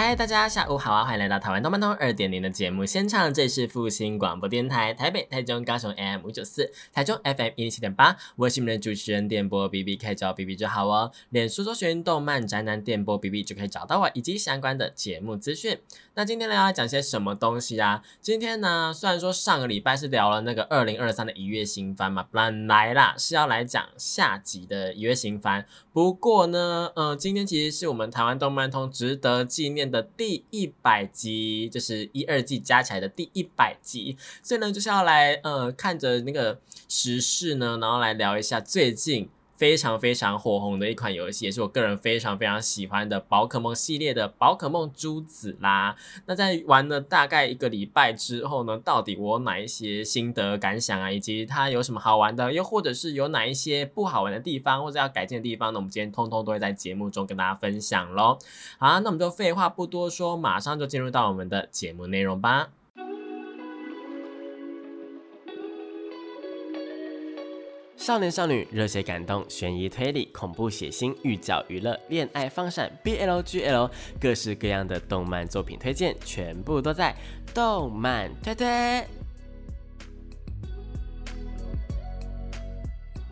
嗨，大家下午好啊！欢迎来到台湾动漫通二点零的节目现场，这是复兴广播电台台北、台中、高雄 AM 五九四，台中 FM 一零七点八。我是你们的主持人电波 B B，可以找 B B 就好哦。脸书搜寻动漫宅男电波 B B 就可以找到我以及相关的节目资讯。那今天呢要讲些什么东西啊？今天呢虽然说上个礼拜是聊了那个二零二三的一月新番嘛，本来啦是要来讲下集的一月新番，不过呢，嗯，今天其实是我们台湾动漫通值得纪念。的第一百集，就是一二季加起来的第一百集，所以呢，就是要来呃看着那个时事呢，然后来聊一下最近。非常非常火红的一款游戏，也是我个人非常非常喜欢的宝可梦系列的宝可梦珠子啦。那在玩了大概一个礼拜之后呢，到底我哪一些心得感想啊，以及它有什么好玩的，又或者是有哪一些不好玩的地方，或者要改进的地方呢？我们今天通通都会在节目中跟大家分享喽。好，那我们就废话不多说，马上就进入到我们的节目内容吧。少年少女、热血感动、悬疑推理、恐怖血腥、御教娱乐、恋爱放闪、BLGL，各式各样的动漫作品推荐，全部都在动漫推推。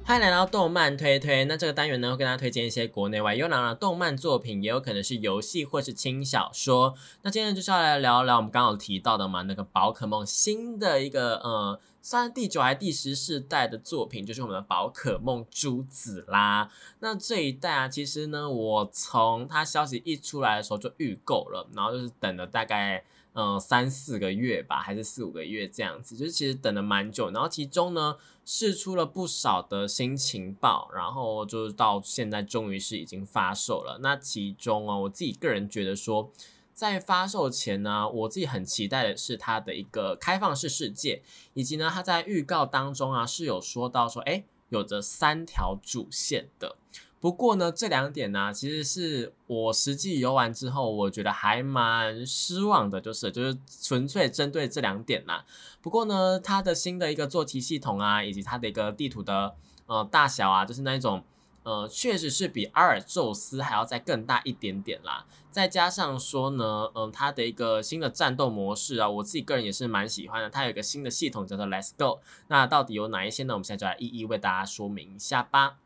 欢迎来到动漫推推。那这个单元呢，会跟大家推荐一些国内外优良的动漫作品，也有可能是游戏或是轻小说。那今天就是要来聊聊我们刚刚提到的嘛，那个宝可梦新的一个呃。算是第九还第十世代的作品，就是我们的宝可梦珠子啦。那这一代啊，其实呢，我从它消息一出来的时候就预购了，然后就是等了大概嗯三四个月吧，还是四五个月这样子，就是其实等了蛮久。然后其中呢，试出了不少的新情报，然后就是到现在终于是已经发售了。那其中啊，我自己个人觉得说。在发售前呢，我自己很期待的是它的一个开放式世界，以及呢，它在预告当中啊是有说到说，哎，有着三条主线的。不过呢，这两点呢，其实是我实际游玩之后，我觉得还蛮失望的，就是就是纯粹针对这两点啦。不过呢，它的新的一个坐骑系统啊，以及它的一个地图的呃大小啊，就是那一种。呃，确实是比阿尔宙斯还要再更大一点点啦。再加上说呢，嗯，它的一个新的战斗模式啊，我自己个人也是蛮喜欢的。它有一个新的系统叫做 Let's Go。那到底有哪一些呢？我们现在就来一一为大家说明一下吧。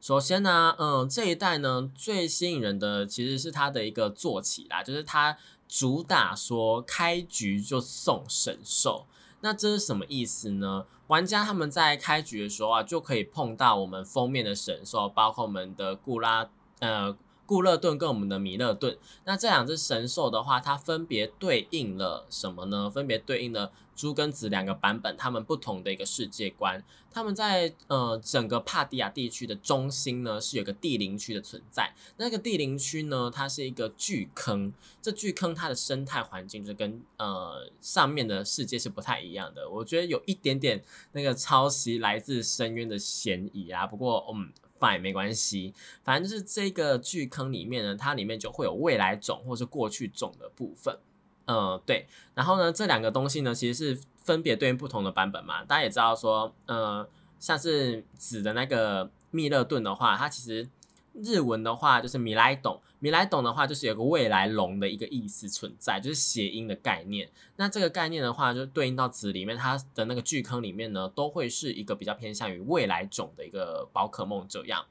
首先呢，嗯，这一代呢最吸引人的其实是它的一个坐骑啦，就是它主打说开局就送神兽。那这是什么意思呢？玩家他们在开局的时候啊，就可以碰到我们封面的神兽，包括我们的固拉呃固勒顿跟我们的米勒顿。那这两只神兽的话，它分别对应了什么呢？分别对应了猪跟子两个版本，他们不同的一个世界观。他们在呃整个帕迪亚地区的中心呢，是有个地灵区的存在。那个地灵区呢，它是一个巨坑。这巨坑它的生态环境就跟呃上面的世界是不太一样的。我觉得有一点点那个抄袭来自深渊的嫌疑啊。不过嗯，fine 没关系。反正就是这个巨坑里面呢，它里面就会有未来种或是过去种的部分。嗯，对。然后呢，这两个东西呢，其实是分别对应不同的版本嘛。大家也知道说，呃，像是紫的那个密勒顿的话，它其实日文的话就是米莱董，米莱董的话就是有个未来龙的一个意思存在，就是谐音的概念。那这个概念的话，就对应到紫里面，它的那个巨坑里面呢，都会是一个比较偏向于未来种的一个宝可梦这样。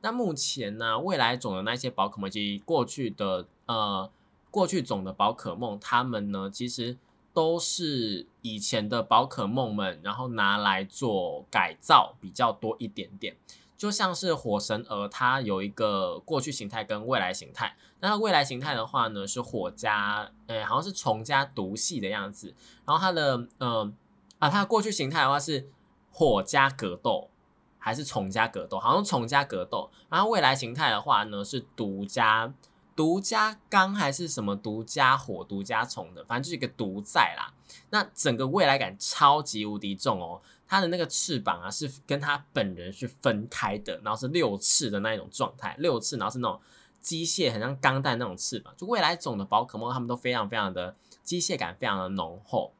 那目前呢，未来种的那些宝可梦及过去的呃。过去总的宝可梦，它们呢其实都是以前的宝可梦们，然后拿来做改造比较多一点点。就像是火神儿，它有一个过去形态跟未来形态。那它未来形态的话呢，是火加，诶，好像是虫加毒系的样子。然后它的，嗯，啊，它的过去形态的话是火加格斗，还是虫加格斗？好像虫加格斗。然后未来形态的话呢，是毒加。独家钢还是什么独家火、独家虫的，反正就是一个独在啦。那整个未来感超级无敌重哦，它的那个翅膀啊是跟它本人是分开的，然后是六翅的那一种状态，六翅，然后是那种机械很像钢弹那种翅膀。就未来种的宝可梦，它们都非常非常的机械感，非常的浓厚。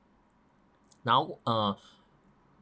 然后呃，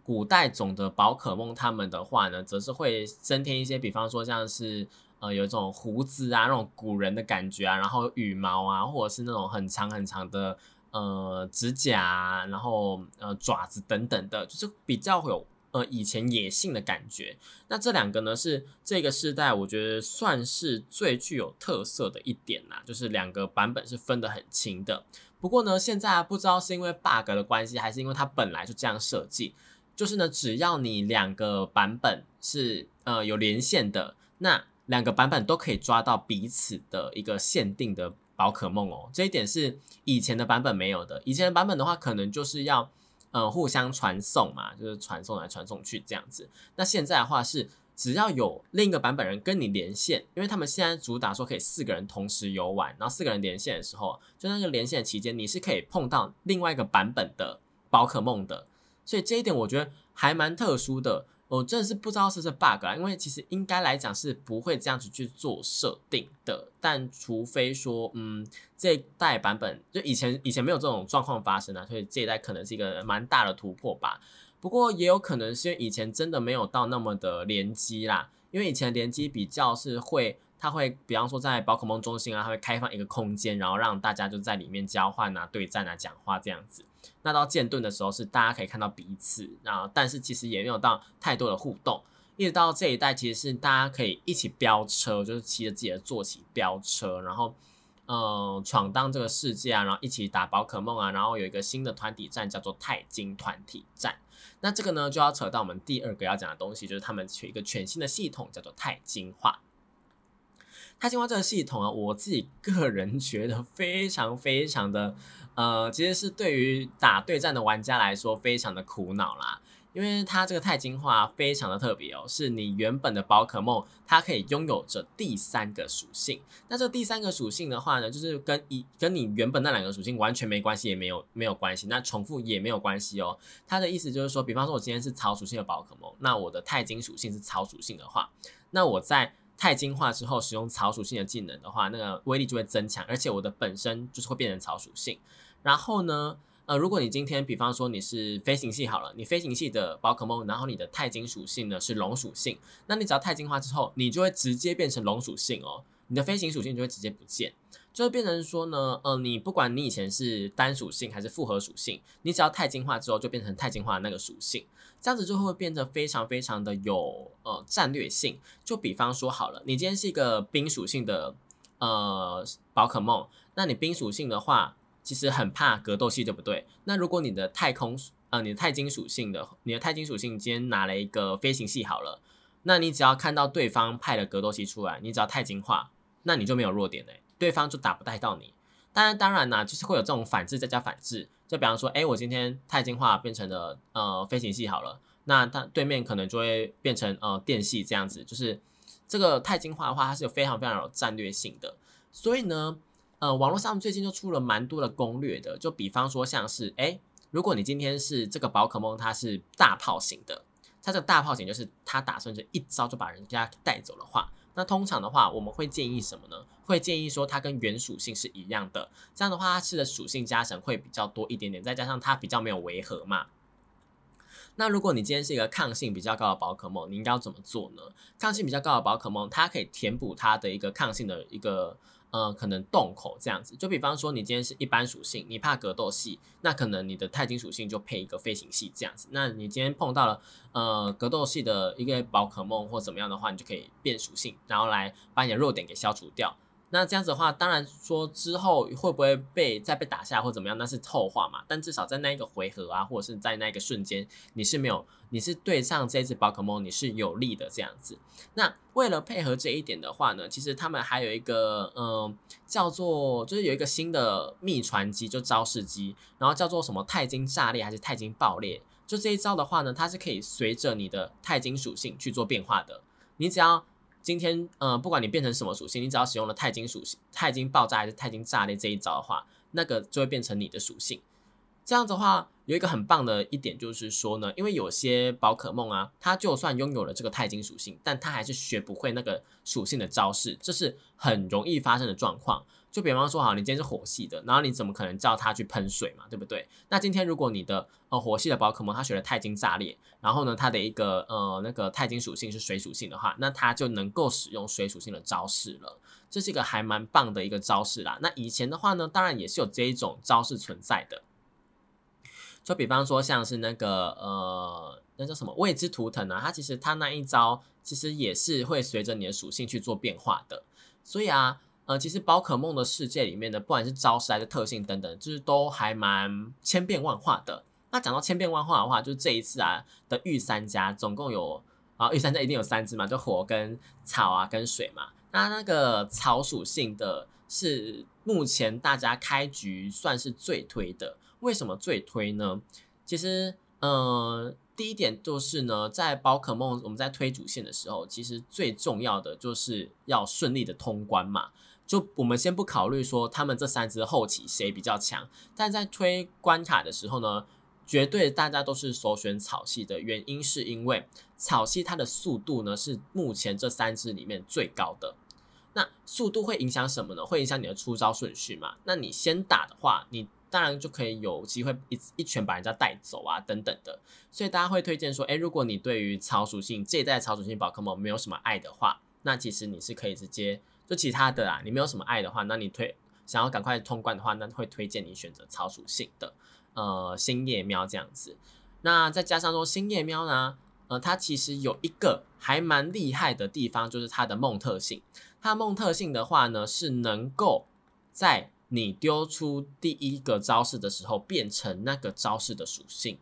古代种的宝可梦，它们的话呢，则是会增添一些，比方说像是。呃，有一种胡子啊，那种古人的感觉啊，然后羽毛啊，或者是那种很长很长的呃指甲，然后呃爪子等等的，就是比较有呃以前野性的感觉。那这两个呢，是这个时代我觉得算是最具有特色的一点啦，就是两个版本是分得很清的。不过呢，现在不知道是因为 bug 的关系，还是因为它本来就这样设计，就是呢，只要你两个版本是呃有连线的，那两个版本都可以抓到彼此的一个限定的宝可梦哦，这一点是以前的版本没有的。以前的版本的话，可能就是要呃互相传送嘛，就是传送来传送去这样子。那现在的话是，只要有另一个版本人跟你连线，因为他们现在主打说可以四个人同时游玩，然后四个人连线的时候，就那个连线期间，你是可以碰到另外一个版本的宝可梦的。所以这一点我觉得还蛮特殊的。我真的是不知道是这 bug 啊，因为其实应该来讲是不会这样子去做设定的，但除非说，嗯，这一代版本就以前以前没有这种状况发生啊，所以这一代可能是一个蛮大的突破吧。不过也有可能是因为以前真的没有到那么的联机啦，因为以前联机比较是会。它会，比方说在宝可梦中心啊，它会开放一个空间，然后让大家就在里面交换啊、对战啊、讲话这样子。那到剑盾的时候是大家可以看到彼此，然后但是其实也没有到太多的互动。一直到这一代，其实是大家可以一起飙车，就是骑着自己的坐骑飙车，然后嗯闯荡这个世界啊，然后一起打宝可梦啊，然后有一个新的团体战叫做钛金团体战。那这个呢就要扯到我们第二个要讲的东西，就是他们取一个全新的系统叫做钛金化。钛金化这个系统啊，我自己个人觉得非常非常的，呃，其实是对于打对战的玩家来说非常的苦恼啦。因为它这个钛金化非常的特别哦，是你原本的宝可梦它可以拥有着第三个属性。那这第三个属性的话呢，就是跟一跟你原本那两个属性完全没关系，也没有没有关系，那重复也没有关系哦。它的意思就是说，比方说我今天是草属性的宝可梦，那我的钛金属性是草属性的话，那我在钛金化之后，使用草属性的技能的话，那个威力就会增强，而且我的本身就是会变成草属性。然后呢，呃，如果你今天比方说你是飞行系好了，你飞行系的宝可梦，然后你的钛金属性呢是龙属性，那你只要钛金化之后，你就会直接变成龙属性哦，你的飞行属性就会直接不见。就会变成说呢，呃，你不管你以前是单属性还是复合属性，你只要钛金化之后就变成钛金化的那个属性，这样子就会变得非常非常的有呃战略性。就比方说好了，你今天是一个冰属性的呃宝可梦，那你冰属性的话，其实很怕格斗系，对不对？那如果你的太空呃你的钛金属性的，你的钛金属性今天拿了一个飞行系好了，那你只要看到对方派了格斗系出来，你只要钛金化，那你就没有弱点嘞。对方就打不带到你，当然当然呢，就是会有这种反制再加反制，就比方说，哎，我今天钛金化变成了呃飞行系好了，那他对面可能就会变成呃电系这样子，就是这个钛金化的话，它是有非常非常有战略性的，所以呢，呃，网络上最近就出了蛮多的攻略的，就比方说像是，哎，如果你今天是这个宝可梦，它是大炮型的，它这个大炮型就是它打算就一招就把人家带走的话。那通常的话，我们会建议什么呢？会建议说它跟原属性是一样的，这样的话它吃的属性加成会比较多一点点，再加上它比较没有违和嘛。那如果你今天是一个抗性比较高的宝可梦，你应该要怎么做呢？抗性比较高的宝可梦，它可以填补它的一个抗性的一个。呃，可能洞口这样子，就比方说你今天是一般属性，你怕格斗系，那可能你的钛金属性就配一个飞行系这样子。那你今天碰到了呃格斗系的一个宝可梦或怎么样的话，你就可以变属性，然后来把你的弱点给消除掉。那这样子的话，当然说之后会不会被再被打下或怎么样，那是后话嘛。但至少在那一个回合啊，或者是在那一个瞬间，你是没有，你是对上这只宝可梦，你是有利的这样子。那为了配合这一点的话呢，其实他们还有一个嗯，叫做就是有一个新的秘传机，就招式机，然后叫做什么钛金炸裂还是钛金爆裂？就这一招的话呢，它是可以随着你的钛金属性去做变化的，你只要。今天，呃，不管你变成什么属性，你只要使用了钛金属性、钛金爆炸还是钛金炸裂这一招的话，那个就会变成你的属性。这样子的话，有一个很棒的一点就是说呢，因为有些宝可梦啊，它就算拥有了这个钛金属性，但它还是学不会那个属性的招式，这是很容易发生的状况。就比方说，好，你今天是火系的，然后你怎么可能叫它去喷水嘛，对不对？那今天如果你的呃火系的宝可梦它学了钛金炸裂，然后呢，它的一个呃那个钛金属性是水属性的话，那它就能够使用水属性的招式了。这是一个还蛮棒的一个招式啦。那以前的话呢，当然也是有这一种招式存在的。就比方说，像是那个呃，那叫什么未知图腾啊，它其实它那一招其实也是会随着你的属性去做变化的。所以啊。呃，其实宝可梦的世界里面的，不管是招式还是特性等等，就是都还蛮千变万化的。那讲到千变万化的话，就是这一次啊的御三家总共有啊，御三家一定有三只嘛，就火跟草啊跟水嘛。那那个草属性的是目前大家开局算是最推的。为什么最推呢？其实，呃，第一点就是呢，在宝可梦我们在推主线的时候，其实最重要的就是要顺利的通关嘛。就我们先不考虑说他们这三只后期谁比较强，但在推关卡的时候呢，绝对大家都是首选草系的原因，是因为草系它的速度呢是目前这三只里面最高的。那速度会影响什么呢？会影响你的出招顺序嘛？那你先打的话，你当然就可以有机会一一拳把人家带走啊，等等的。所以大家会推荐说，诶，如果你对于草属性这一代草属性宝可梦没有什么爱的话，那其实你是可以直接。就其他的啊，你没有什么爱的话，那你推想要赶快通关的话，那会推荐你选择草属性的，呃，星夜喵这样子。那再加上说星夜喵呢，呃，它其实有一个还蛮厉害的地方，就是它的梦特性。它梦特性的话呢，是能够在你丢出第一个招式的时候，变成那个招式的属性。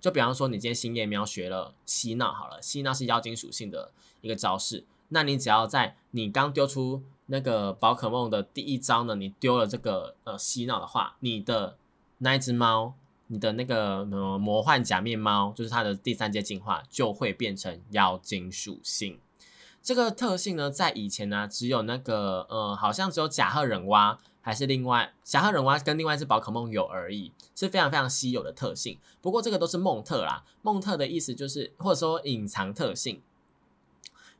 就比方说，你今天星夜喵学了嬉闹好了，嬉闹是妖精属性的一个招式。那你只要在你刚丢出那个宝可梦的第一招呢，你丢了这个呃嬉闹的话，你的那一只猫，你的那个呃魔幻假面猫，就是它的第三阶进化，就会变成妖精属性。这个特性呢，在以前呢，只有那个呃，好像只有甲贺忍蛙，还是另外甲贺忍蛙跟另外一只宝可梦有而已，是非常非常稀有的特性。不过这个都是梦特啦，梦特的意思就是或者说隐藏特性。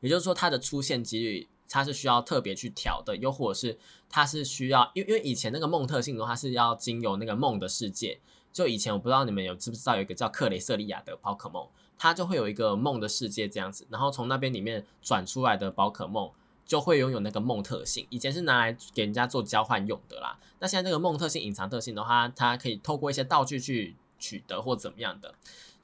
也就是说，它的出现几率它是需要特别去调的，又或者是它是需要，因为因为以前那个梦特性的话是要经由那个梦的世界。就以前我不知道你们有知不知道有一个叫克雷瑟利亚的宝可梦，它就会有一个梦的世界这样子，然后从那边里面转出来的宝可梦就会拥有那个梦特性。以前是拿来给人家做交换用的啦，那现在这个梦特性隐藏特性的话，它可以透过一些道具去取得或怎么样的。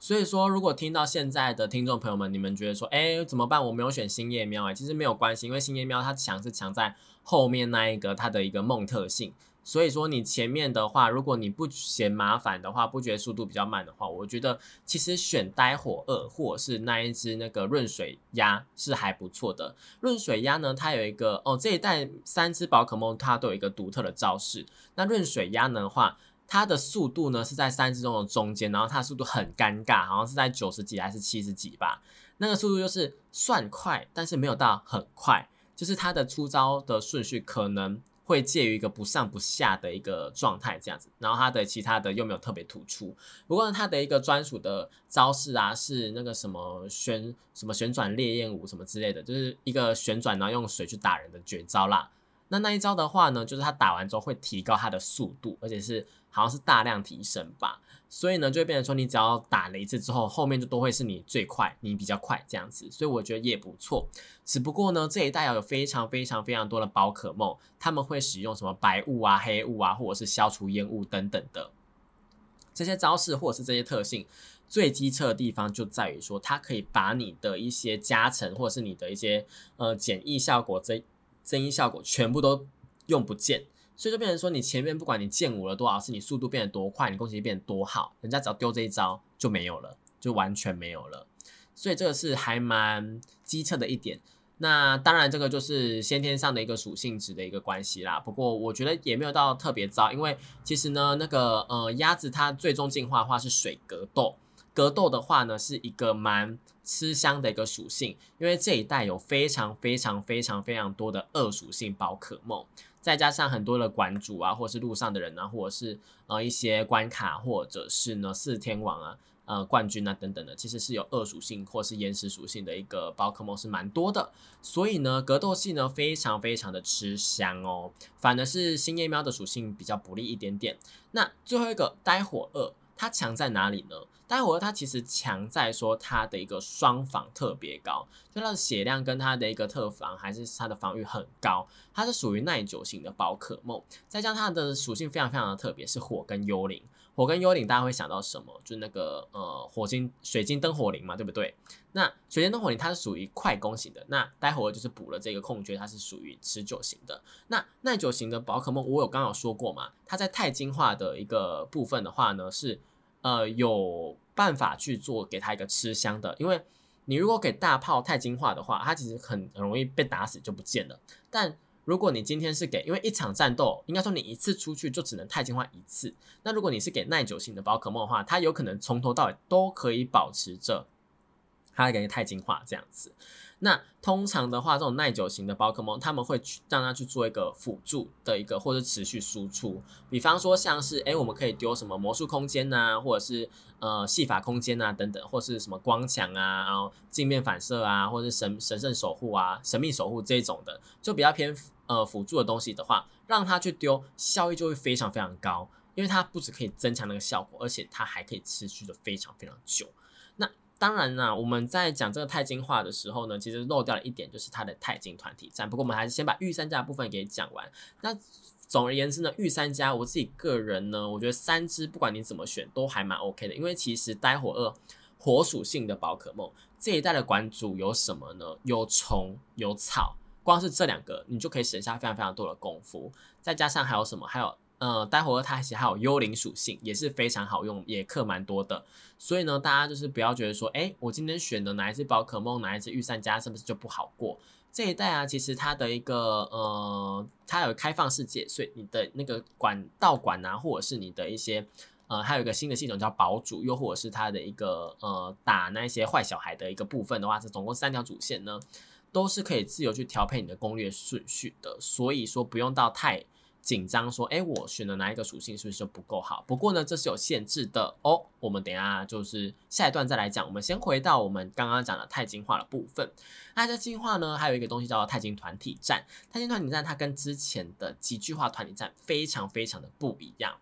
所以说，如果听到现在的听众朋友们，你们觉得说，哎，怎么办？我没有选星夜喵，哎，其实没有关系，因为星夜喵它强是强在后面那一个它的一个梦特性。所以说，你前面的话，如果你不嫌麻烦的话，不觉得速度比较慢的话，我觉得其实选呆火二或者是那一只那个润水鸭是还不错的。润水鸭呢，它有一个哦，这一代三只宝可梦它都有一个独特的招式。那润水鸭的话。它的速度呢是在三十中的中间，然后它的速度很尴尬，好像是在九十几还是七十几吧。那个速度就是算快，但是没有到很快，就是它的出招的顺序可能会介于一个不上不下的一个状态这样子。然后它的其他的又没有特别突出。不过它的一个专属的招式啊，是那个什么旋什么旋转烈焰舞什么之类的，就是一个旋转然后用水去打人的绝招啦。那那一招的话呢，就是它打完之后会提高它的速度，而且是好像是大量提升吧。所以呢，就会变成说，你只要打了一次之后，后面就都会是你最快，你比较快这样子。所以我觉得也不错。只不过呢，这一代有非常非常非常多的宝可梦，他们会使用什么白雾啊、黑雾啊，或者是消除烟雾等等的这些招式，或者是这些特性。最机车的地方就在于说，它可以把你的一些加成，或者是你的一些呃简易效果这。声音效果全部都用不见，所以就变成说，你前面不管你剑舞了多少次，你速度变得多快，你攻击力变得多好，人家只要丢这一招就没有了，就完全没有了。所以这个是还蛮机测的一点。那当然，这个就是先天上的一个属性值的一个关系啦。不过我觉得也没有到特别糟，因为其实呢，那个呃鸭子它最终进化的话是水格斗。格斗的话呢，是一个蛮吃香的一个属性，因为这一代有非常非常非常非常多的二属性宝可梦。再加上很多的馆主啊，或是路上的人啊，或者是呃一些关卡，或者是呢四天王啊。呃，冠军啊等等的，其实是有恶属性或是岩石属性的一个宝可梦是蛮多的，所以呢，格斗系呢非常非常的吃香哦，反而是星夜喵的属性比较不利一点点。那最后一个呆火二，它强在哪里呢？呆火二它其实强在说它的一个双防特别高，就它的血量跟它的一个特防还是它的防御很高，它是属于耐久型的宝可梦，再加上它的属性非常非常的特别，是火跟幽灵。火跟幽灵，大家会想到什么？就是那个呃，火晶、水晶灯火灵嘛，对不对？那水晶灯火灵它是属于快攻型的，那待会儿就是补了这个空缺，它是属于持久型的。那耐久型的宝可梦，我有刚刚说过嘛？它在太晶化的一个部分的话呢，是呃有办法去做给他一个吃香的，因为你如果给大炮太晶化的话，它其实很容易被打死就不见了，但如果你今天是给，因为一场战斗应该说你一次出去就只能太进化一次。那如果你是给耐久性的宝可梦的话，它有可能从头到尾都可以保持着它给太进化这样子。那通常的话，这种耐久型的宝可梦，他们会去让它去做一个辅助的一个或者持续输出。比方说像是，哎，我们可以丢什么魔术空间呐，或者是呃戏法空间啊等等，或是什么光墙啊，然后镜面反射啊，或者是神神圣守护啊、神秘守护这种的，就比较偏呃辅助的东西的话，让它去丢，效益就会非常非常高，因为它不止可以增强那个效果，而且它还可以持续的非常非常久。当然啦，我们在讲这个钛金化的时候呢，其实漏掉了一点，就是它的钛金团体战。不过我们还是先把御三家部分给讲完。那总而言之呢，御三家我自己个人呢，我觉得三只不管你怎么选都还蛮 OK 的，因为其实呆火二火属性的宝可梦这一代的馆主有什么呢？有虫有草，光是这两个你就可以省下非常非常多的功夫。再加上还有什么？还有。呃，待会儿它其实还有幽灵属性，也是非常好用，也克蛮多的。所以呢，大家就是不要觉得说，哎，我今天选的哪一只宝可梦，哪一只御三家是不是就不好过？这一代啊，其实它的一个呃，它有开放世界，所以你的那个管道管啊，或者是你的一些呃，还有一个新的系统叫堡主，又或者是它的一个呃，打那些坏小孩的一个部分的话，是总共三条主线呢，都是可以自由去调配你的攻略顺序的。所以说不用到太。紧张说：“哎，我选的哪一个属性是不是就不够好？不过呢，这是有限制的哦。我们等下就是下一段再来讲。我们先回到我们刚刚讲的钛金化的部分。那这进化呢，还有一个东西叫做钛金团体战。钛金团体战它跟之前的极具化团体战非常非常的不一样。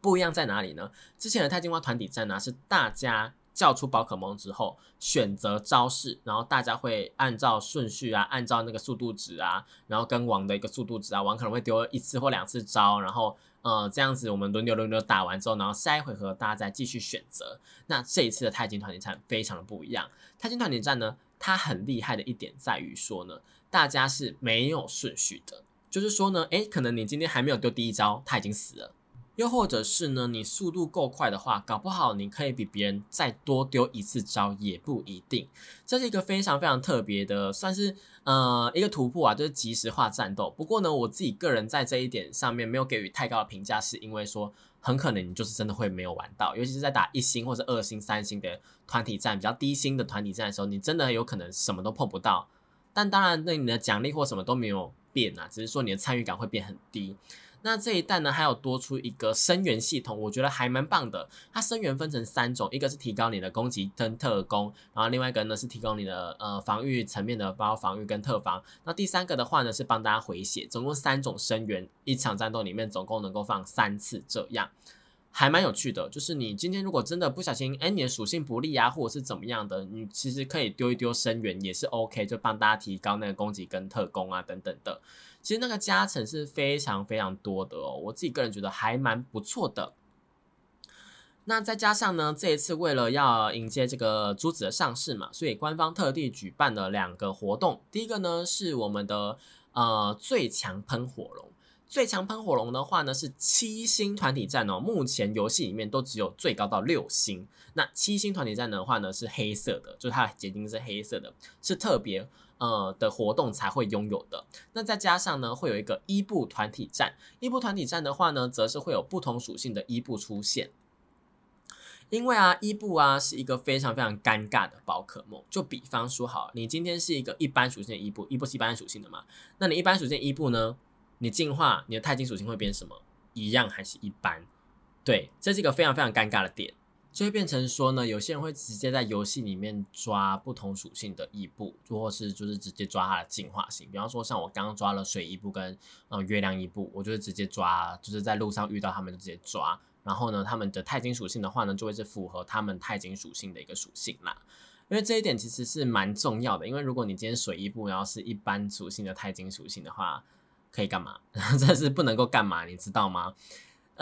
不一样在哪里呢？之前的钛金化团体战呢，是大家。叫出宝可梦之后，选择招式，然后大家会按照顺序啊，按照那个速度值啊，然后跟王的一个速度值啊，王可能会丢一次或两次招，然后呃这样子我们轮流轮流打完之后，然后下一回合大家再继续选择。那这一次的太极团体战非常的不一样，太极团体战呢，它很厉害的一点在于说呢，大家是没有顺序的，就是说呢，诶，可能你今天还没有丢第一招，他已经死了。又或者是呢，你速度够快的话，搞不好你可以比别人再多丢一次招也不一定。这是一个非常非常特别的，算是呃一个突破啊，就是即时化战斗。不过呢，我自己个人在这一点上面没有给予太高的评价，是因为说很可能你就是真的会没有玩到，尤其是在打一星或者二星、三星的团体战，比较低星的团体战的时候，你真的有可能什么都碰不到。但当然，那你的奖励或什么都没有变啊，只是说你的参与感会变很低。那这一代呢，还有多出一个声源系统，我觉得还蛮棒的。它声源分成三种，一个是提高你的攻击跟特攻，然后另外一个呢是提高你的呃防御层面的，包括防御跟特防。那第三个的话呢是帮大家回血，总共三种声源，一场战斗里面总共能够放三次，这样还蛮有趣的。就是你今天如果真的不小心，哎，你的属性不利啊，或者是怎么样的，你其实可以丢一丢声源也是 OK，就帮大家提高那个攻击跟特攻啊等等的。其实那个加成是非常非常多的哦，我自己个人觉得还蛮不错的。那再加上呢，这一次为了要迎接这个珠子的上市嘛，所以官方特地举办了两个活动。第一个呢是我们的呃最强喷火龙，最强喷火龙的话呢是七星团体战哦，目前游戏里面都只有最高到六星。那七星团体战的话呢是黑色的，就是它的结晶是黑色的，是特别。呃的活动才会拥有的，那再加上呢，会有一个伊布团体战。伊布团体战的话呢，则是会有不同属性的伊布出现。因为啊，伊布啊是一个非常非常尴尬的宝可梦。就比方说，好，你今天是一个一般属性的伊布，伊布是一般属性的嘛？那你一般属性伊布呢，你进化，你的钛金属性会变什么？一样还是一般？对，这是一个非常非常尴尬的点，就会变成说呢，有些人会直接在游戏里面抓不同属性的异步，或是就是直接抓它的进化型。比方说，像我刚刚抓了水异步跟呃月亮异步，我就是直接抓，就是在路上遇到他们就直接抓。然后呢，他们的钛金属性的话呢，就会是符合他们钛金属性的一个属性啦。因为这一点其实是蛮重要的，因为如果你今天水一步，然后是一般属性的钛金属性的话，可以干嘛？这是不能够干嘛，你知道吗？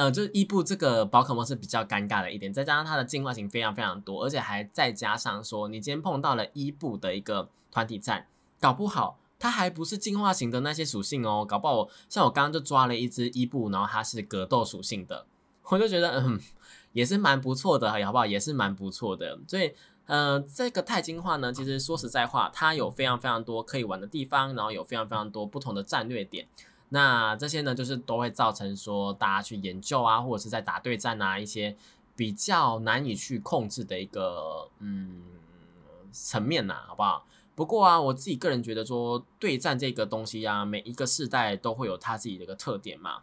呃，就是伊布这个宝可梦是比较尴尬的一点，再加上它的进化型非常非常多，而且还再加上说，你今天碰到了伊布的一个团体战，搞不好它还不是进化型的那些属性哦，搞不好像我刚刚就抓了一只伊布，然后它是格斗属性的，我就觉得嗯，也是蛮不错的，好不好？也是蛮不错的，所以。呃，这个钛金化呢，其实说实在话，它有非常非常多可以玩的地方，然后有非常非常多不同的战略点。那这些呢，就是都会造成说大家去研究啊，或者是在打对战啊，一些比较难以去控制的一个嗯层面呐，好不好？不过啊，我自己个人觉得说对战这个东西啊，每一个世代都会有它自己的一个特点嘛。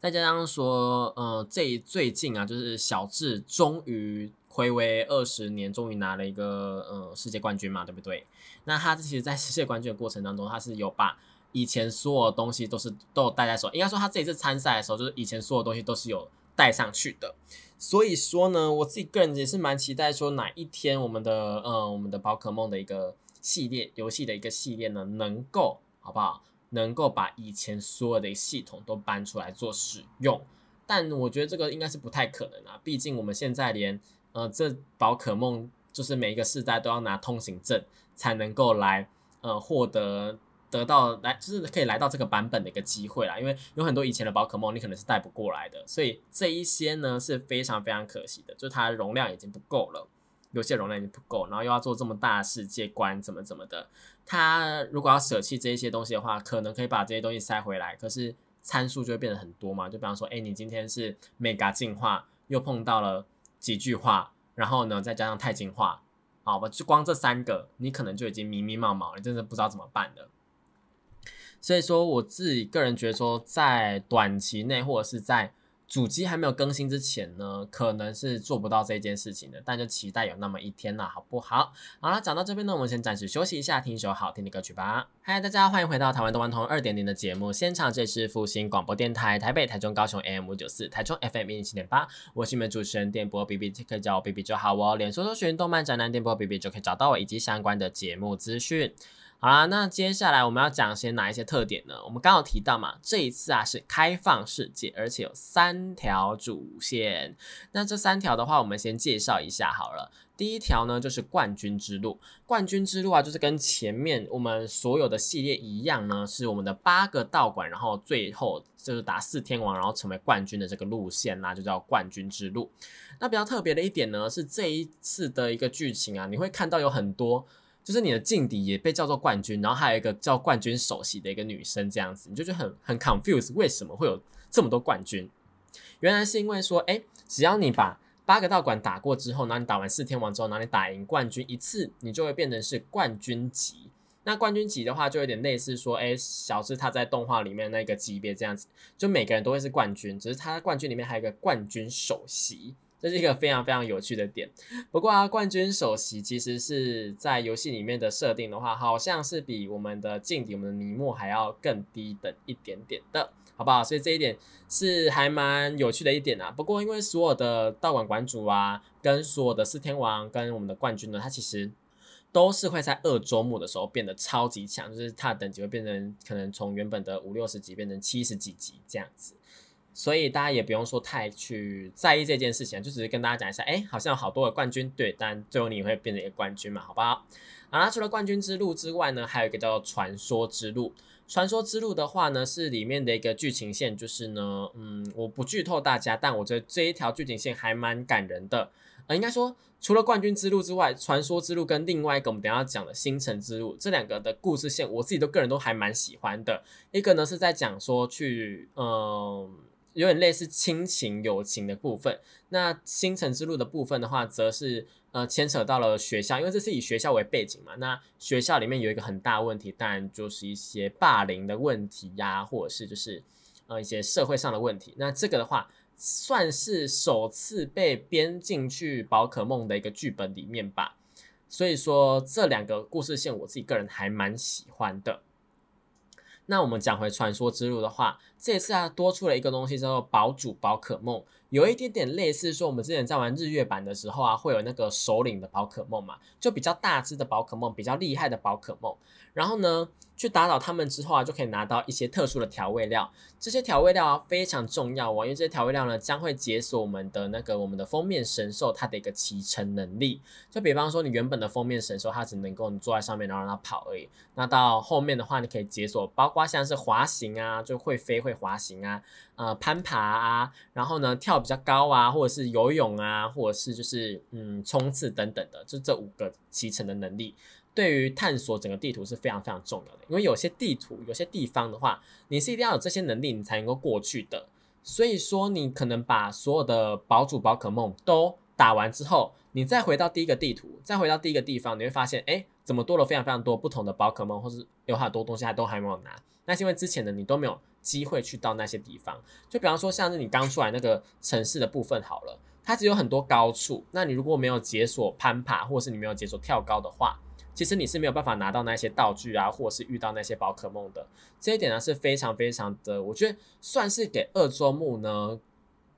再加上说，呃，这最近啊，就是小智终于。回违二十年，终于拿了一个呃世界冠军嘛，对不对？那他其实，在世界冠军的过程当中，他是有把以前所有东西都是都有带在手。应该说，他这一次参赛的时候，就是以前所有东西都是有带上去的。所以说呢，我自己个人也是蛮期待说，哪一天我们的呃我们的宝可梦的一个系列游戏的一个系列呢，能够好不好？能够把以前所有的系统都搬出来做使用。但我觉得这个应该是不太可能啊，毕竟我们现在连呃，这宝可梦就是每一个世代都要拿通行证才能够来呃获得得到来，就是可以来到这个版本的一个机会啦。因为有很多以前的宝可梦你可能是带不过来的，所以这一些呢是非常非常可惜的，就是它容量已经不够了，游戏容量已经不够，然后又要做这么大的世界观，怎么怎么的。它如果要舍弃这一些东西的话，可能可以把这些东西塞回来，可是参数就会变得很多嘛。就比方说，哎，你今天是 mega 进化，又碰到了。几句话，然后呢，再加上钛进化，好吧，就光这三个，你可能就已经迷迷茫茫，你真的不知道怎么办了。所以说，我自己个人觉得说，在短期内或者是在。主机还没有更新之前呢，可能是做不到这件事情的，但就期待有那么一天啦，好不好？好了，讲到这边呢，我们先暂时休息一下，听一首好听的歌曲吧。嗨，大家欢迎回到台湾动漫通二点零的节目现场，这是复兴广播电台台北、台中、高雄 AM 五九四，台中 FM 一零七点八，我是你们主持人电波 B B，可以叫我 B B 就好哦。脸书搜寻动漫宅男电波 B B 就可以找到我以及相关的节目资讯。好啦，那接下来我们要讲些哪一些特点呢？我们刚好提到嘛，这一次啊是开放世界，而且有三条主线。那这三条的话，我们先介绍一下好了。第一条呢就是冠军之路，冠军之路啊，就是跟前面我们所有的系列一样呢，是我们的八个道馆，然后最后就是打四天王，然后成为冠军的这个路线啦，就叫冠军之路。那比较特别的一点呢，是这一次的一个剧情啊，你会看到有很多。就是你的劲敌也被叫做冠军，然后还有一个叫冠军首席的一个女生，这样子你就觉得很很 confuse，为什么会有这么多冠军？原来是因为说，哎，只要你把八个道馆打过之后，然后你打完四天王之后，然后你打赢冠军一次，你就会变成是冠军级。那冠军级的话，就有点类似说，哎，小智他在动画里面那个级别这样子，就每个人都会是冠军，只是他在冠军里面还有一个冠军首席。这是一个非常非常有趣的点。不过啊，冠军首席其实是在游戏里面的设定的话，好像是比我们的劲敌、我们的尼莫还要更低等一点点的，好不好？所以这一点是还蛮有趣的一点啊。不过因为所有的道馆馆主啊，跟所有的四天王跟我们的冠军呢，他其实都是会在二周目的时候变得超级强，就是他的等级会变成可能从原本的五六十级变成七十几级这样子。所以大家也不用说太去在意这件事情，就只是跟大家讲一下，哎，好像有好多的冠军，对，但最后你会变成一个冠军嘛，好不好？啊，除了冠军之路之外呢，还有一个叫做传说之路。传说之路的话呢，是里面的一个剧情线，就是呢，嗯，我不剧透大家，但我觉得这一条剧情线还蛮感人的。呃，应该说，除了冠军之路之外，传说之路跟另外一个我们等下讲的星辰之路这两个的故事线，我自己都个人都还蛮喜欢的。一个呢是在讲说去，嗯。有点类似亲情友情的部分。那星辰之路的部分的话，则是呃牵扯到了学校，因为这是以学校为背景嘛。那学校里面有一个很大问题，当然就是一些霸凌的问题呀，或者是就是呃一些社会上的问题。那这个的话，算是首次被编进去宝可梦的一个剧本里面吧。所以说这两个故事线，我自己个人还蛮喜欢的。那我们讲回传说之路的话，这次啊多出了一个东西叫做宝主宝可梦，有一点点类似说我们之前在玩日月版的时候啊，会有那个首领的宝可梦嘛，就比较大只的宝可梦，比较厉害的宝可梦。然后呢，去打倒他们之后啊，就可以拿到一些特殊的调味料。这些调味料啊非常重要哦，因为这些调味料呢将会解锁我们的那个我们的封面神兽它的一个骑乘能力。就比方说你原本的封面神兽它只能够你坐在上面然后让它跑而已，那到后面的话你可以解锁，包括像是滑行啊，就会飞会滑行啊，呃攀爬啊，然后呢跳比较高啊，或者是游泳啊，或者是就是嗯冲刺等等的，就这五个骑乘的能力。对于探索整个地图是非常非常重要的，因为有些地图、有些地方的话，你是一定要有这些能力，你才能够过去的。所以说，你可能把所有的宝主宝可梦都打完之后，你再回到第一个地图，再回到第一个地方，你会发现，哎，怎么多了非常非常多不同的宝可梦，或是有很多东西还都还没有拿。那是因为之前的你都没有机会去到那些地方。就比方说，像是你刚出来那个城市的部分好了，它只有很多高处，那你如果没有解锁攀爬，或是你没有解锁跳高的话，其实你是没有办法拿到那些道具啊，或是遇到那些宝可梦的。这一点呢是非常非常的，我觉得算是给二周目呢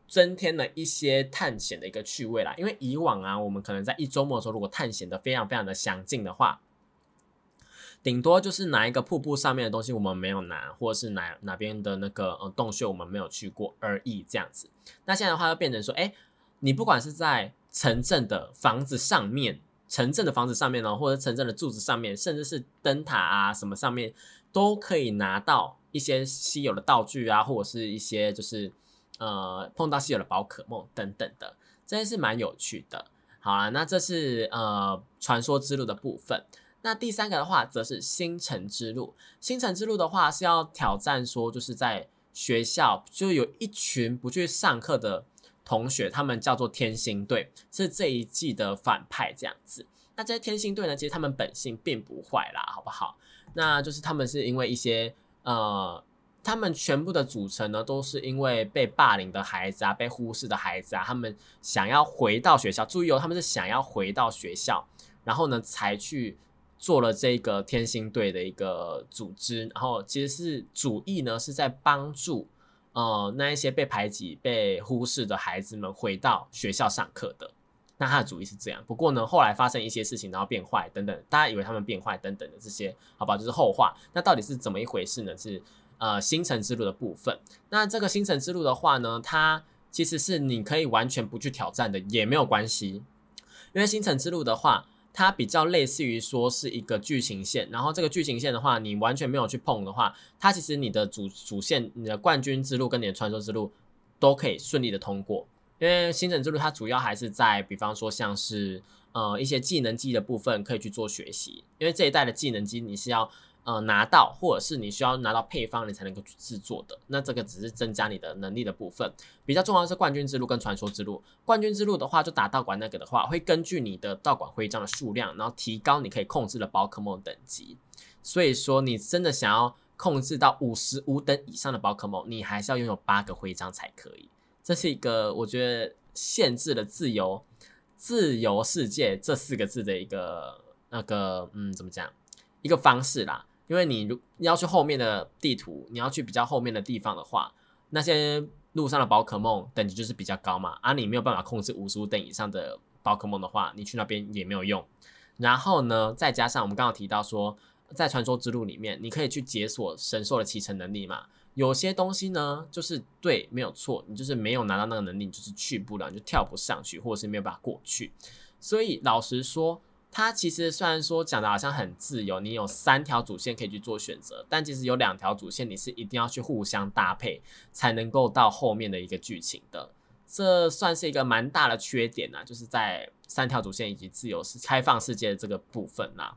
增添了一些探险的一个趣味啦。因为以往啊，我们可能在一周末的时候，如果探险的非常非常的详尽的话，顶多就是哪一个瀑布上面的东西我们没有拿，或者是哪哪边的那个呃洞穴我们没有去过而已这样子。那现在的话就变成说，哎，你不管是在城镇的房子上面。城镇的房子上面呢，或者城镇的柱子上面，甚至是灯塔啊什么上面，都可以拿到一些稀有的道具啊，或者是一些就是呃碰到稀有的宝可梦等等的，这些是蛮有趣的。好啦，那这是呃传说之路的部分。那第三个的话，则是星辰之路。星辰之路的话是要挑战说，就是在学校就有一群不去上课的。同学，他们叫做天星队，是这一季的反派这样子。那这些天星队呢，其实他们本性并不坏啦，好不好？那就是他们是因为一些呃，他们全部的组成呢，都是因为被霸凌的孩子啊，被忽视的孩子啊，他们想要回到学校。注意哦，他们是想要回到学校，然后呢，才去做了这个天星队的一个组织。然后其实是主意呢，是在帮助。呃，那一些被排挤、被忽视的孩子们回到学校上课的，那他的主意是这样。不过呢，后来发生一些事情，然后变坏等等，大家以为他们变坏等等的这些，好吧，就是后话。那到底是怎么一回事呢？是呃，星辰之路的部分。那这个星辰之路的话呢，它其实是你可以完全不去挑战的，也没有关系，因为星辰之路的话。它比较类似于说是一个剧情线，然后这个剧情线的话，你完全没有去碰的话，它其实你的主主线、你的冠军之路跟你的传说之路都可以顺利的通过。因为星辰之路它主要还是在，比方说像是呃一些技能机的部分可以去做学习，因为这一代的技能机你是要。呃，拿到或者是你需要拿到配方，你才能够去制作的。那这个只是增加你的能力的部分。比较重要的是冠军之路跟传说之路。冠军之路的话，就打道馆那个的话，会根据你的道馆徽章的数量，然后提高你可以控制的宝可梦等级。所以说，你真的想要控制到五十五等以上的宝可梦，你还是要拥有八个徽章才可以。这是一个我觉得限制了自由、自由世界这四个字的一个那个嗯，怎么讲？一个方式啦。因为你如你要去后面的地图，你要去比较后面的地方的话，那些路上的宝可梦等级就是比较高嘛，而你没有办法控制五十五等以上的宝可梦的话，你去那边也没有用。然后呢，再加上我们刚刚提到说，在传说之路里面，你可以去解锁神兽的骑乘能力嘛，有些东西呢，就是对，没有错，你就是没有拿到那个能力，你就是去不了，你就跳不上去，或者是没有办法过去。所以老实说。它其实虽然说讲的好像很自由，你有三条主线可以去做选择，但其实有两条主线你是一定要去互相搭配才能够到后面的一个剧情的，这算是一个蛮大的缺点呐，就是在三条主线以及自由是开放世界的这个部分呐，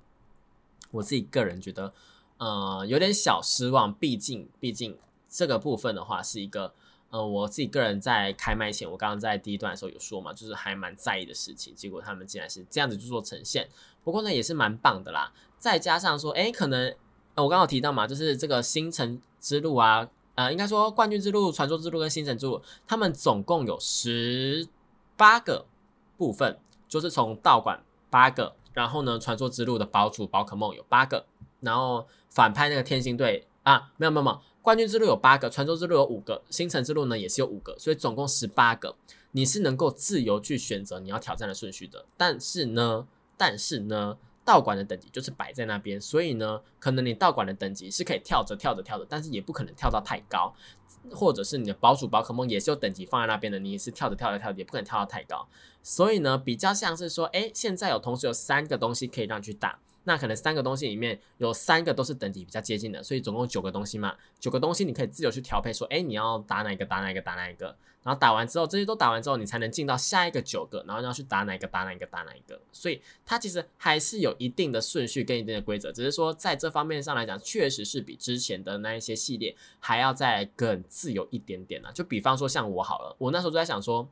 我自己个人觉得，呃，有点小失望，毕竟毕竟这个部分的话是一个呃，我自己个人在开麦前，我刚刚在第一段的时候有说嘛，就是还蛮在意的事情，结果他们竟然是这样子去做呈现，不过呢也是蛮棒的啦。再加上说，哎，可能我刚刚提到嘛，就是这个星辰之路啊，呃，应该说冠军之路、传说之路跟星辰之路，他们总共有十八个部分，就是从道馆八个，然后呢，传说之路的宝主宝可梦有八个，然后反派那个天星队啊，没有没有没有。冠军之路有八个，传说之路有五个，星辰之路呢也是有五个，所以总共十八个。你是能够自由去选择你要挑战的顺序的。但是呢，但是呢，道馆的等级就是摆在那边，所以呢，可能你道馆的等级是可以跳着跳着跳着，但是也不可能跳到太高，或者是你的宝主宝可梦也是有等级放在那边的，你也是跳着跳着跳着，也不可能跳到太高。所以呢，比较像是说，哎，现在有同时有三个东西可以让你去打。那可能三个东西里面有三个都是等级比较接近的，所以总共九个东西嘛，九个东西你可以自由去调配，说，哎，你要打哪个打哪个打哪一个，然后打完之后，这些都打完之后，你才能进到下一个九个，然后要去打哪个打哪个打哪一个，所以它其实还是有一定的顺序跟一定的规则，只是说在这方面上来讲，确实是比之前的那一些系列还要再更自由一点点呢。就比方说像我好了，我那时候就在想说，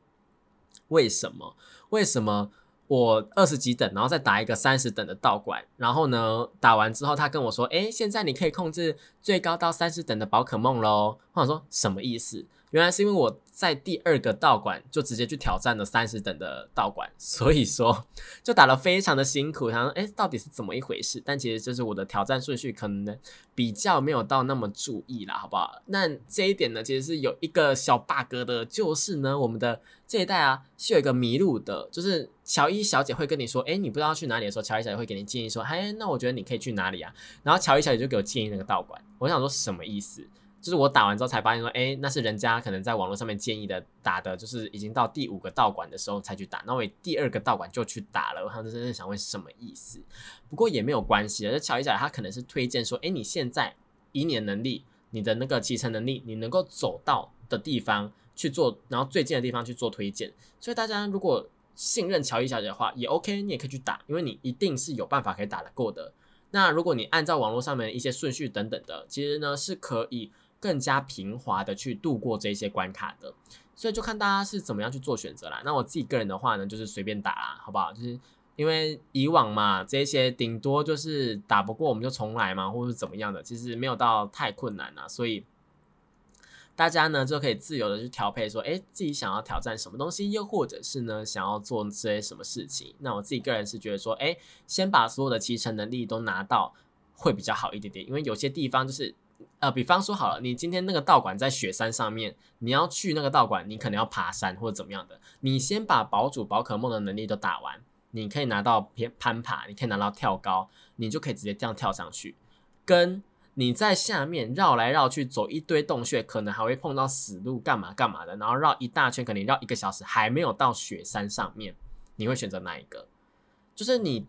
为什么？为什么？我二十几等，然后再打一个三十等的道馆，然后呢，打完之后他跟我说：“哎，现在你可以控制最高到三十等的宝可梦喽。”我想说什么意思？原来是因为我在第二个道馆就直接去挑战了三十等的道馆，所以说就打了非常的辛苦。想说，哎，到底是怎么一回事？但其实就是我的挑战顺序可能比较没有到那么注意啦，好不好？那这一点呢，其实是有一个小 bug 的，就是呢，我们的这一代啊是有一个迷路的，就是乔伊小姐会跟你说，哎，你不知道去哪里的时候，乔伊小姐会给你建议说，哎，那我觉得你可以去哪里啊？然后乔伊小姐就给我建议那个道馆，我想说什么意思？就是我打完之后才发现说，哎，那是人家可能在网络上面建议的打的，就是已经到第五个道馆的时候才去打，那我第二个道馆就去打了。我当时真的想问什么意思？不过也没有关系啊，就乔一仔，他可能是推荐说，哎，你现在以你的能力，你的那个骑乘能力，你能够走到的地方去做，然后最近的地方去做推荐。所以大家如果信任乔伊小姐的话，也 OK，你也可以去打，因为你一定是有办法可以打得过的。那如果你按照网络上面一些顺序等等的，其实呢是可以。更加平滑的去度过这些关卡的，所以就看大家是怎么样去做选择啦。那我自己个人的话呢，就是随便打啦，好不好？就是因为以往嘛，这些顶多就是打不过我们就重来嘛，或者是怎么样的，其实没有到太困难啦。所以大家呢就可以自由的去调配，说，哎，自己想要挑战什么东西，又或者是呢想要做这些什么事情。那我自己个人是觉得说，哎，先把所有的骑乘能力都拿到会比较好一点点，因为有些地方就是。呃，比方说好了，你今天那个道馆在雪山上面，你要去那个道馆，你可能要爬山或者怎么样的。你先把宝主宝可梦的能力都打完，你可以拿到偏攀爬，你可以拿到跳高，你就可以直接这样跳上去。跟你在下面绕来绕去，走一堆洞穴，可能还会碰到死路，干嘛干嘛的，然后绕一大圈，可能绕一个小时还没有到雪山上面，你会选择哪一个？就是你。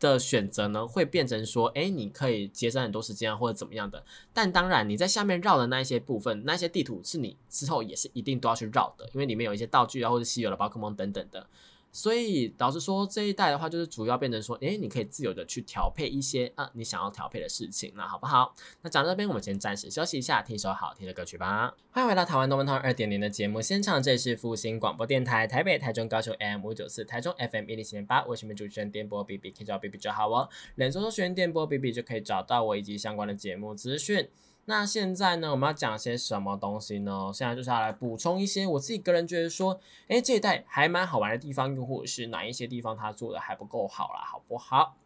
的选择呢，会变成说，哎，你可以节省很多时间啊，或者怎么样的。但当然，你在下面绕的那一些部分，那些地图是你之后也是一定都要去绕的，因为里面有一些道具啊，或者稀有的宝可梦等等的。所以导致说这一代的话，就是主要变成说，诶，你可以自由的去调配一些啊你想要调配的事情了，好不好？那讲到这边，我们先暂时休息一下，听一首好听的歌曲吧。欢迎回到台湾动漫通二点零的节目现场，这里是复兴广播电台台北、台中、高雄 M 五九四，台中 FM 一零七点八，我是你们主持人电波 B B，可以找 B B 就好哦。连搜搜学员电波 B B 就可以找到我以及相关的节目资讯。那现在呢，我们要讲些什么东西呢？现在就是要来补充一些我自己个人觉得说，哎，这一代还蛮好玩的地方，又或者是哪一些地方它做的还不够好啦，好不好？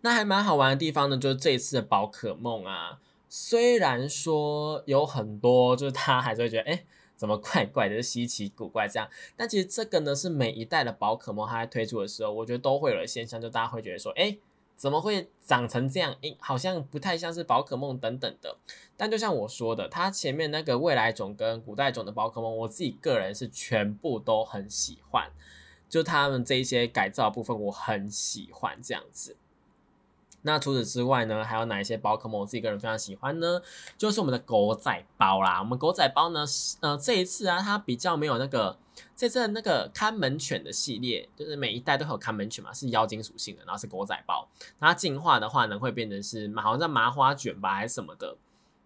那还蛮好玩的地方呢，就是这一次的宝可梦啊，虽然说有很多，就是他还是会觉得，哎，怎么怪怪的，稀奇古怪这样，但其实这个呢，是每一代的宝可梦它在推出的时候，我觉得都会有的现象，就大家会觉得说，哎。怎么会长成这样？诶，好像不太像是宝可梦等等的。但就像我说的，它前面那个未来种跟古代种的宝可梦，我自己个人是全部都很喜欢。就他们这一些改造部分，我很喜欢这样子。那除此之外呢，还有哪一些宝可梦我自己个人非常喜欢呢？就是我们的狗仔包啦。我们狗仔包呢，呃，这一次啊，它比较没有那个。这次那个看门犬的系列，就是每一代都有看门犬嘛，是妖精属性的，然后是狗仔包。它进化的话呢，会变成是好像叫麻花卷吧，还是什么的。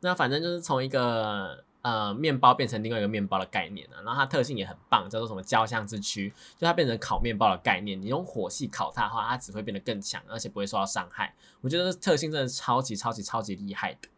那反正就是从一个呃面包变成另外一个面包的概念啊，然后它特性也很棒，叫做什么焦香之躯，就它变成烤面包的概念。你用火系烤它的话，它只会变得更强，而且不会受到伤害。我觉得特性真的超级超级超级厉害的。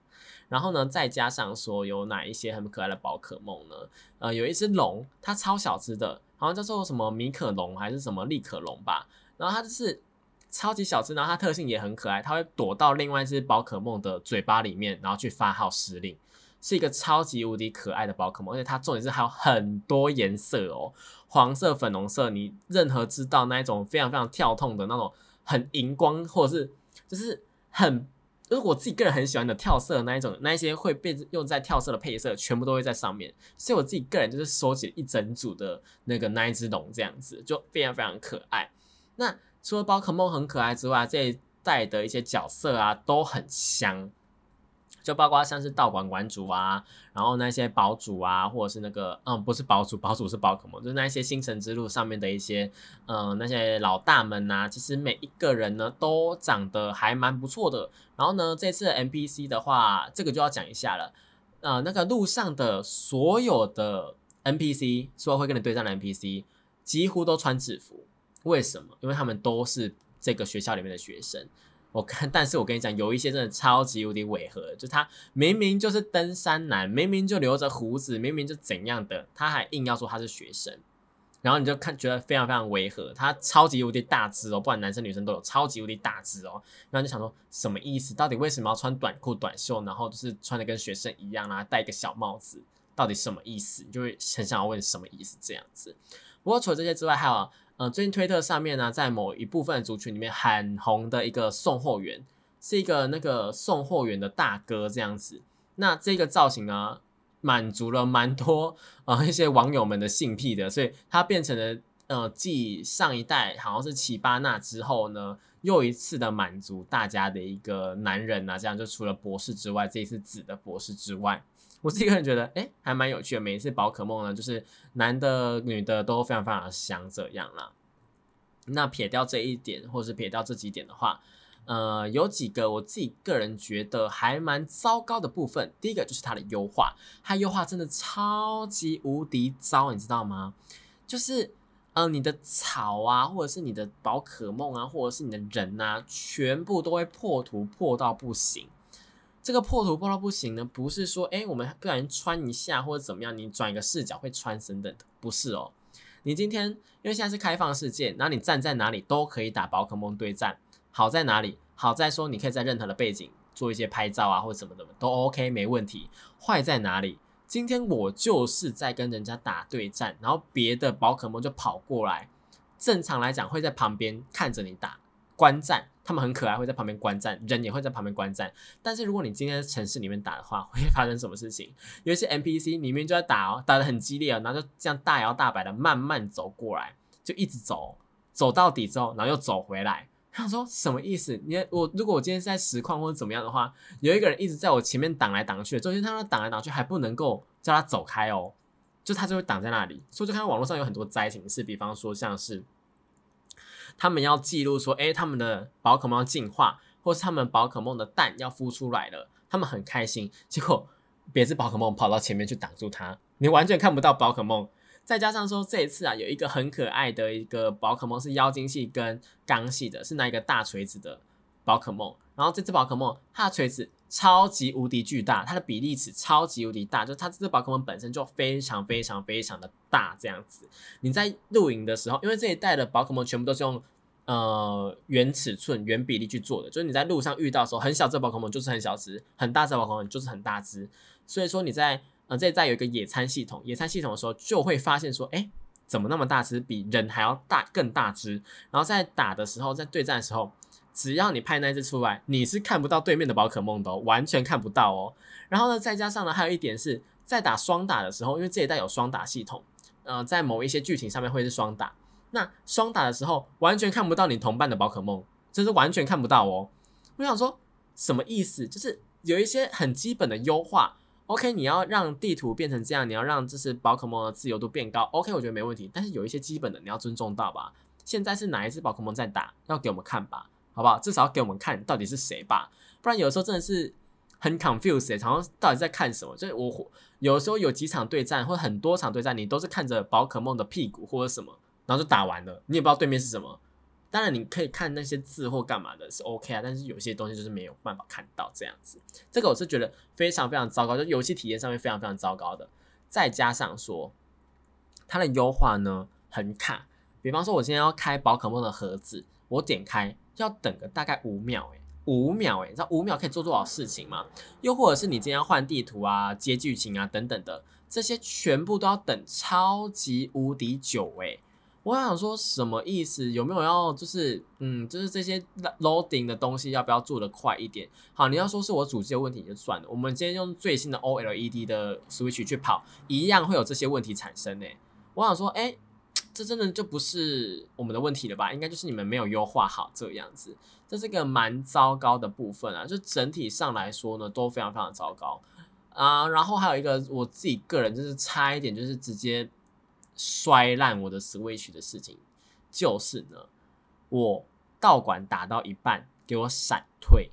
然后呢，再加上说有哪一些很可爱的宝可梦呢？呃，有一只龙，它超小只的，好像叫做什么米可龙还是什么利可龙吧。然后它就是超级小只，然后它特性也很可爱，它会躲到另外一只宝可梦的嘴巴里面，然后去发号施令，是一个超级无敌可爱的宝可梦。而且它重点是还有很多颜色哦，黄色、粉红色，你任何知道那一种非常非常跳痛的那种很荧光，或者是就是很。如果我自己个人很喜欢的跳色那一种，那一些会被用在跳色的配色，全部都会在上面。所以我自己个人就是收集一整组的那个那一只龙，这样子就非常非常可爱。那除了宝可梦很可爱之外，这一代的一些角色啊都很香。就包括像是道馆馆主啊，然后那些堡主啊，或者是那个嗯，不是堡主，堡主是宝可梦，就是那些星辰之路上面的一些嗯那些老大们呐，其实每一个人呢都长得还蛮不错的。然后呢，这次的 NPC 的话，这个就要讲一下了。呃，那个路上的所有的 NPC，说会跟你对战的 NPC，几乎都穿制服。为什么？因为他们都是这个学校里面的学生。我看，但是我跟你讲，有一些真的超级无敌违和，就他明明就是登山男，明明就留着胡子，明明就怎样的，他还硬要说他是学生，然后你就看觉得非常非常违和。他超级无敌大只哦，不管男生女生都有超级无敌大只哦，然后就想说什么意思？到底为什么要穿短裤短袖，然后就是穿的跟学生一样啊，戴一个小帽子，到底什么意思？你就会很想要问什么意思这样子。不过除了这些之外，还有。呃，最近推特上面呢，在某一部分族群里面很红的一个送货员，是一个那个送货员的大哥这样子。那这个造型呢，满足了蛮多呃一些网友们的性癖的，所以他变成了呃继上一代好像是奇巴纳之后呢，又一次的满足大家的一个男人啊，这样就除了博士之外，这一次紫的博士之外。我自己个人觉得，哎，还蛮有趣的。每一次宝可梦呢，就是男的、女的都非常非常的香，这样啦。那撇掉这一点，或是撇掉这几点的话，呃，有几个我自己个人觉得还蛮糟糕的部分。第一个就是它的优化，它优化真的超级无敌糟，你知道吗？就是，呃，你的草啊，或者是你的宝可梦啊，或者是你的人啊，全部都会破图破到不行。这个破图破到不行呢，不是说哎我们不小心穿一下或者怎么样，你转一个视角会穿等等的，不是哦。你今天因为现在是开放世界，那你站在哪里都可以打宝可梦对战。好在哪里？好在说你可以在任何的背景做一些拍照啊或者什么的都 OK 没问题。坏在哪里？今天我就是在跟人家打对战，然后别的宝可梦就跑过来，正常来讲会在旁边看着你打观战。他们很可爱，会在旁边观战，人也会在旁边观战。但是如果你今天在城市里面打的话，会发生什么事情？有一些 NPC 里面就在打哦，打的很激烈哦，然后就这样大摇大摆的慢慢走过来，就一直走，走到底之后，然后又走回来。他说什么意思？你我如果我今天是在实况或者怎么样的话，有一个人一直在我前面挡来挡去，中间他挡来挡去还不能够叫他走开哦，就他就会挡在那里。所以就看到网络上有很多灾情是，比方说像是。他们要记录说，哎，他们的宝可梦要进化，或是他们宝可梦的蛋要孵出来了，他们很开心。结果别只宝可梦跑到前面去挡住它，你完全看不到宝可梦。再加上说这一次啊，有一个很可爱的一个宝可梦是妖精系跟刚系的，是那一个大锤子的宝可梦。然后这只宝可梦它的锤子。超级无敌巨大，它的比例尺超级无敌大，就它这只宝可梦本身就非常非常非常的大，这样子。你在露营的时候，因为这一代的宝可梦全部都是用呃原尺寸、原比例去做的，就是你在路上遇到时候，很小只宝可梦就是很小只，很大只宝可梦就是很大只。所以说你在呃这一代有一个野餐系统，野餐系统的时候就会发现说，哎，怎么那么大只，比人还要大更大只。然后在打的时候，在对战的时候。只要你派那只出来，你是看不到对面的宝可梦的，完全看不到哦。然后呢，再加上呢，还有一点是在打双打的时候，因为这一代有双打系统，呃，在某一些剧情上面会是双打。那双打的时候，完全看不到你同伴的宝可梦，这是完全看不到哦。我想说，什么意思？就是有一些很基本的优化，OK，你要让地图变成这样，你要让就是宝可梦的自由度变高，OK，我觉得没问题。但是有一些基本的你要尊重到吧。现在是哪一只宝可梦在打，要给我们看吧。好不好？至少要给我们看到底是谁吧，不然有时候真的是很 confused，好像到底在看什么？就是我有时候有几场对战或很多场对战，你都是看着宝可梦的屁股或者什么，然后就打完了，你也不知道对面是什么。当然你可以看那些字或干嘛的，是 OK 啊，但是有些东西就是没有办法看到这样子。这个我是觉得非常非常糟糕，就游戏体验上面非常非常糟糕的。再加上说它的优化呢很卡，比方说我今天要开宝可梦的盒子，我点开要等个大概五秒，诶，五秒，诶，你知道五秒可以做多少事情吗？又或者是你今天要换地图啊、接剧情啊等等的，这些全部都要等超级无敌久，诶。我想说什么意思？有没有要就是嗯，就是这些 loading 的东西要不要做的快一点？好，你要说是我主机的问题就算了。我们今天用最新的 OLED 的 Switch 去跑，一样会有这些问题产生呢。我想说，哎，这真的就不是我们的问题了吧？应该就是你们没有优化好这样子，这是个蛮糟糕的部分啊。就整体上来说呢，都非常非常糟糕啊。然后还有一个我自己个人就是差一点，就是直接。摔烂我的 Switch 的事情，就是呢，我道馆打到一半，给我闪退，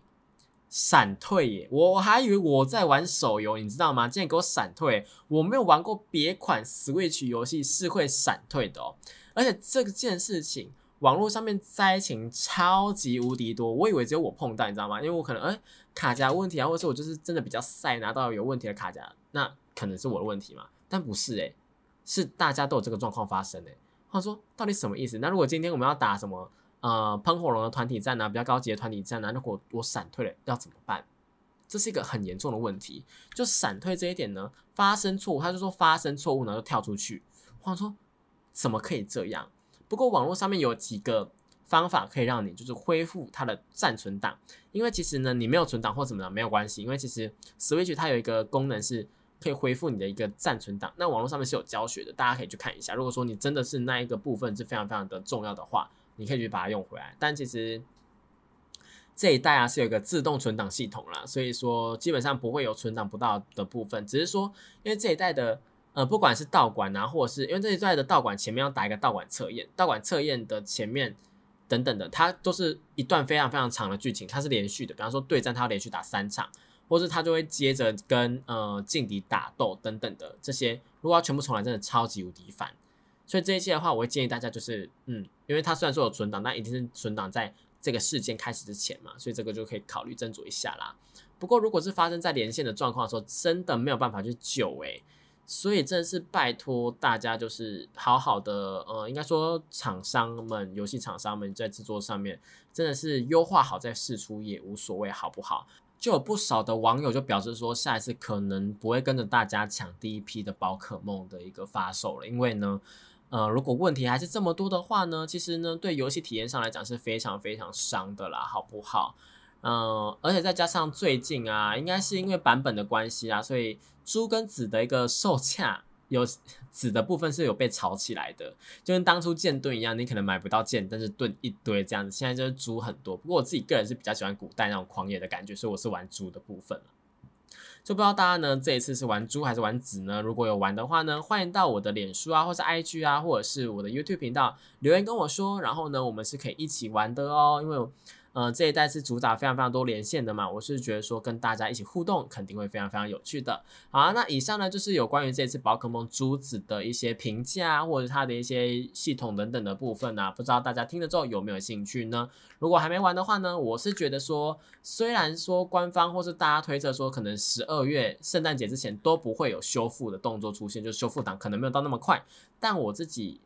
闪退耶！我还以为我在玩手游，你知道吗？竟然给我闪退！我没有玩过别款 Switch 游戏是会闪退的哦，而且这件事情网络上面灾情超级无敌多，我以为只有我碰到，你知道吗？因为我可能哎卡夹问题啊，或者是我就是真的比较晒，拿到有问题的卡夹，那可能是我的问题嘛？但不是诶。是大家都有这个状况发生诶，他说到底什么意思？那如果今天我们要打什么呃喷火龙的团体战呢？比较高级的团体战呢？如果我闪退了要怎么办？这是一个很严重的问题。就闪退这一点呢，发生错误，他就说发生错误呢就跳出去。我说怎么可以这样？不过网络上面有几个方法可以让你就是恢复它的暂存档，因为其实呢你没有存档或怎么样没有关系，因为其实 Switch 它有一个功能是。可以恢复你的一个暂存档，那网络上面是有教学的，大家可以去看一下。如果说你真的是那一个部分是非常非常的重要的话，你可以去把它用回来。但其实这一代啊是有一个自动存档系统啦，所以说基本上不会有存档不到的部分。只是说，因为这一代的呃，不管是道馆啊，或者是因为这一代的道馆前面要打一个道馆测验，道馆测验的前面等等的，它都是一段非常非常长的剧情，它是连续的。比方说对战，它要连续打三场。或是他就会接着跟呃劲敌打斗等等的这些，如果要全部重来，真的超级无敌烦。所以这一期的话，我会建议大家就是，嗯，因为它虽然说有存档，但一定是存档在这个事件开始之前嘛，所以这个就可以考虑斟酌一下啦。不过如果是发生在连线的状况的时候，真的没有办法去救诶。所以真的是拜托大家就是好好的，呃，应该说厂商们、游戏厂商们在制作上面真的是优化好再试出也无所谓，好不好？就有不少的网友就表示说，下一次可能不会跟着大家抢第一批的宝可梦的一个发售了，因为呢，呃，如果问题还是这么多的话呢，其实呢，对游戏体验上来讲是非常非常伤的啦，好不好？嗯，而且再加上最近啊，应该是因为版本的关系啊，所以猪跟子的一个售价。有子的部分是有被炒起来的，就跟当初剑盾一样，你可能买不到剑，但是盾一堆这样子。现在就是猪很多，不过我自己个人是比较喜欢古代那种狂野的感觉，所以我是玩猪的部分了。就不知道大家呢这一次是玩猪还是玩子呢？如果有玩的话呢，欢迎到我的脸书啊，或是 IG 啊，或者是我的 YouTube 频道留言跟我说，然后呢我们是可以一起玩的哦，因为。呃，这一代是主打非常非常多连线的嘛，我是觉得说跟大家一起互动肯定会非常非常有趣的。好，那以上呢就是有关于这次宝可梦珠子的一些评价或者它的一些系统等等的部分呢，不知道大家听了之后有没有兴趣呢？如果还没玩的话呢，我是觉得说，虽然说官方或是大家推测说可能十二月圣诞节之前都不会有修复的动作出现，就修复档可能没有到那么快，但我自己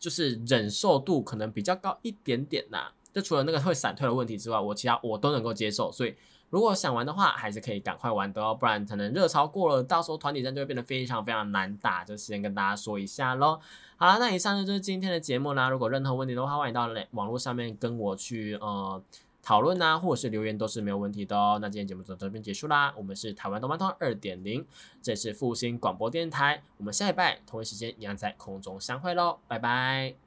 就是忍受度可能比较高一点点呐。就除了那个会闪退的问题之外，我其他我都能够接受，所以如果想玩的话，还是可以赶快玩的哦，不然可能热潮过了，到时候团体战就会变得非常非常难打，就先跟大家说一下喽。好了，那以上呢就是今天的节目啦。如果任何问题的话，欢迎到网络上面跟我去呃讨论啊，或者是留言都是没有问题的哦。那今天节目就到这边结束啦，我们是台湾动漫通二点零，这是复兴广播电台，我们下一拜同一时间一样在空中相会喽，拜拜。